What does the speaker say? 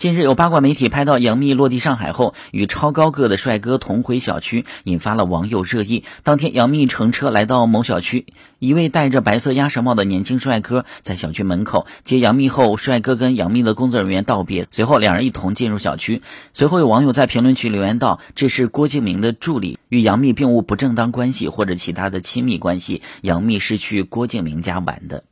近日有八卦媒体拍到杨幂落地上海后与超高个的帅哥同回小区引发了网友热议。当天杨幂乘车来到某小区一位戴着白色鸭舌帽的年轻帅哥在小区门口接杨幂后帅哥跟杨幂的工作人员道别随后两人一同进入小区随后有网友在评论区留言道这是郭敬明的助理与杨幂并无不正当关系或者其他的亲密关系。杨幂是去郭敬明家玩的。